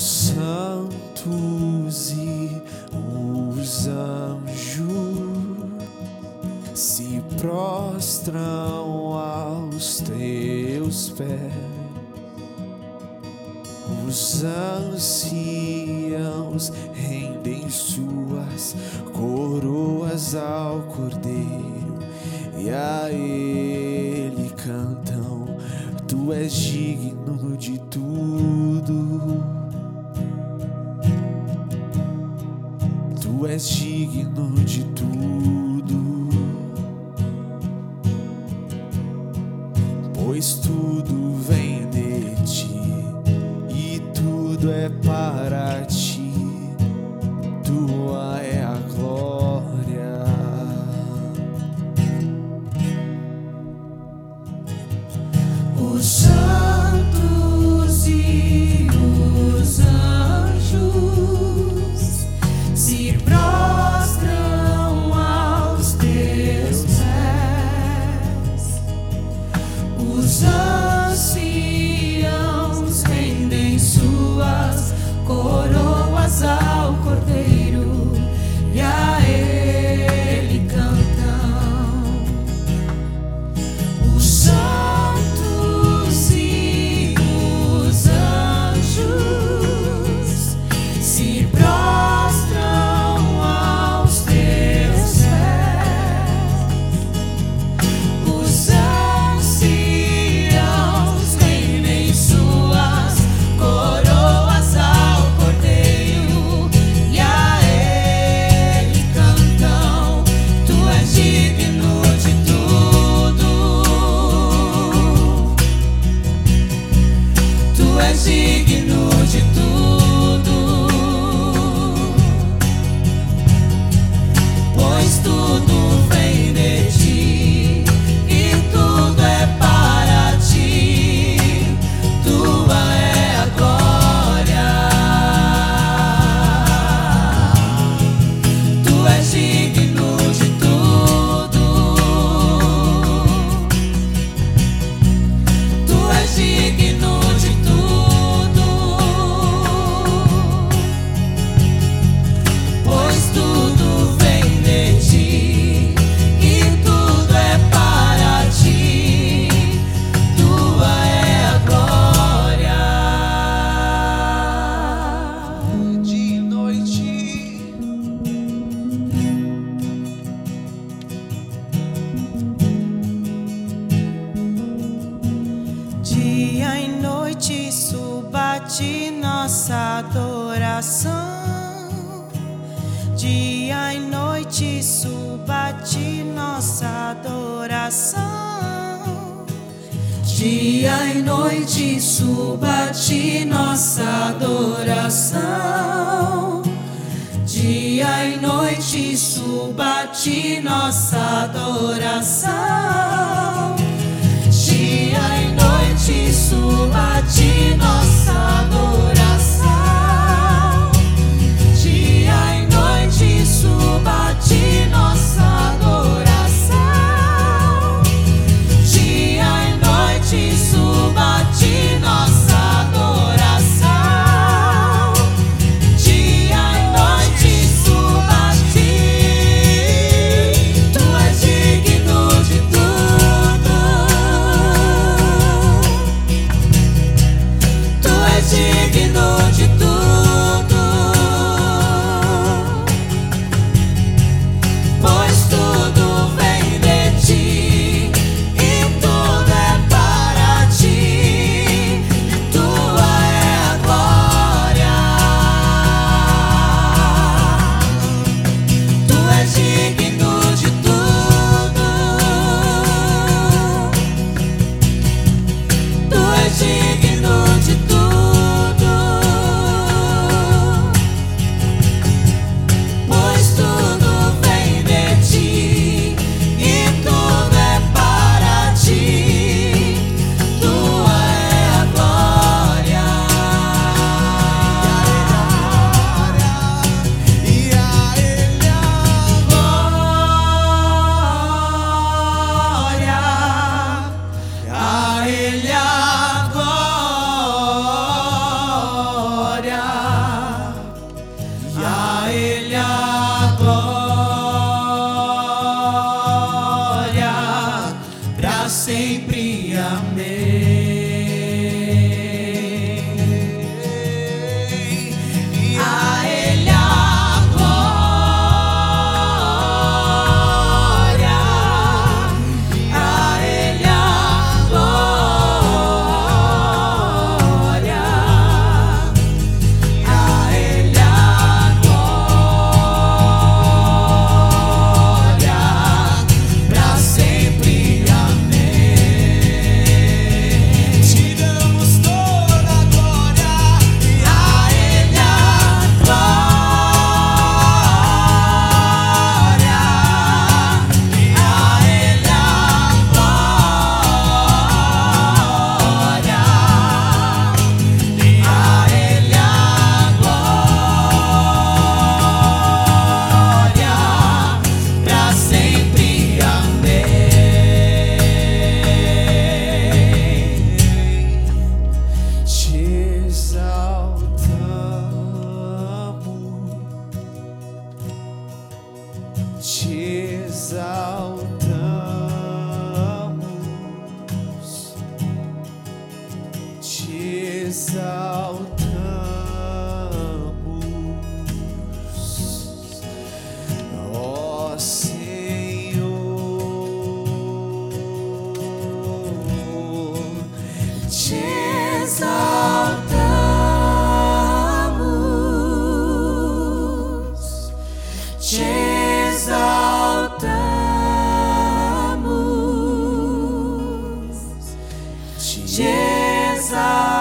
santos e os anjos se prostram aos teus pés. Os anciãos rendem suas coroas ao Cordeiro e a Ele cantam: Tu és digno de tudo. Tu és digno de tudo, pois tudo és digno de tudo, pois tudo vem de ti Dia e noite suba de nossa adoração. Dia e noite suba de nossa adoração. Dia e noite suba de nossa adoração. Dia e noite suba de nossa adoração. You. Jesus.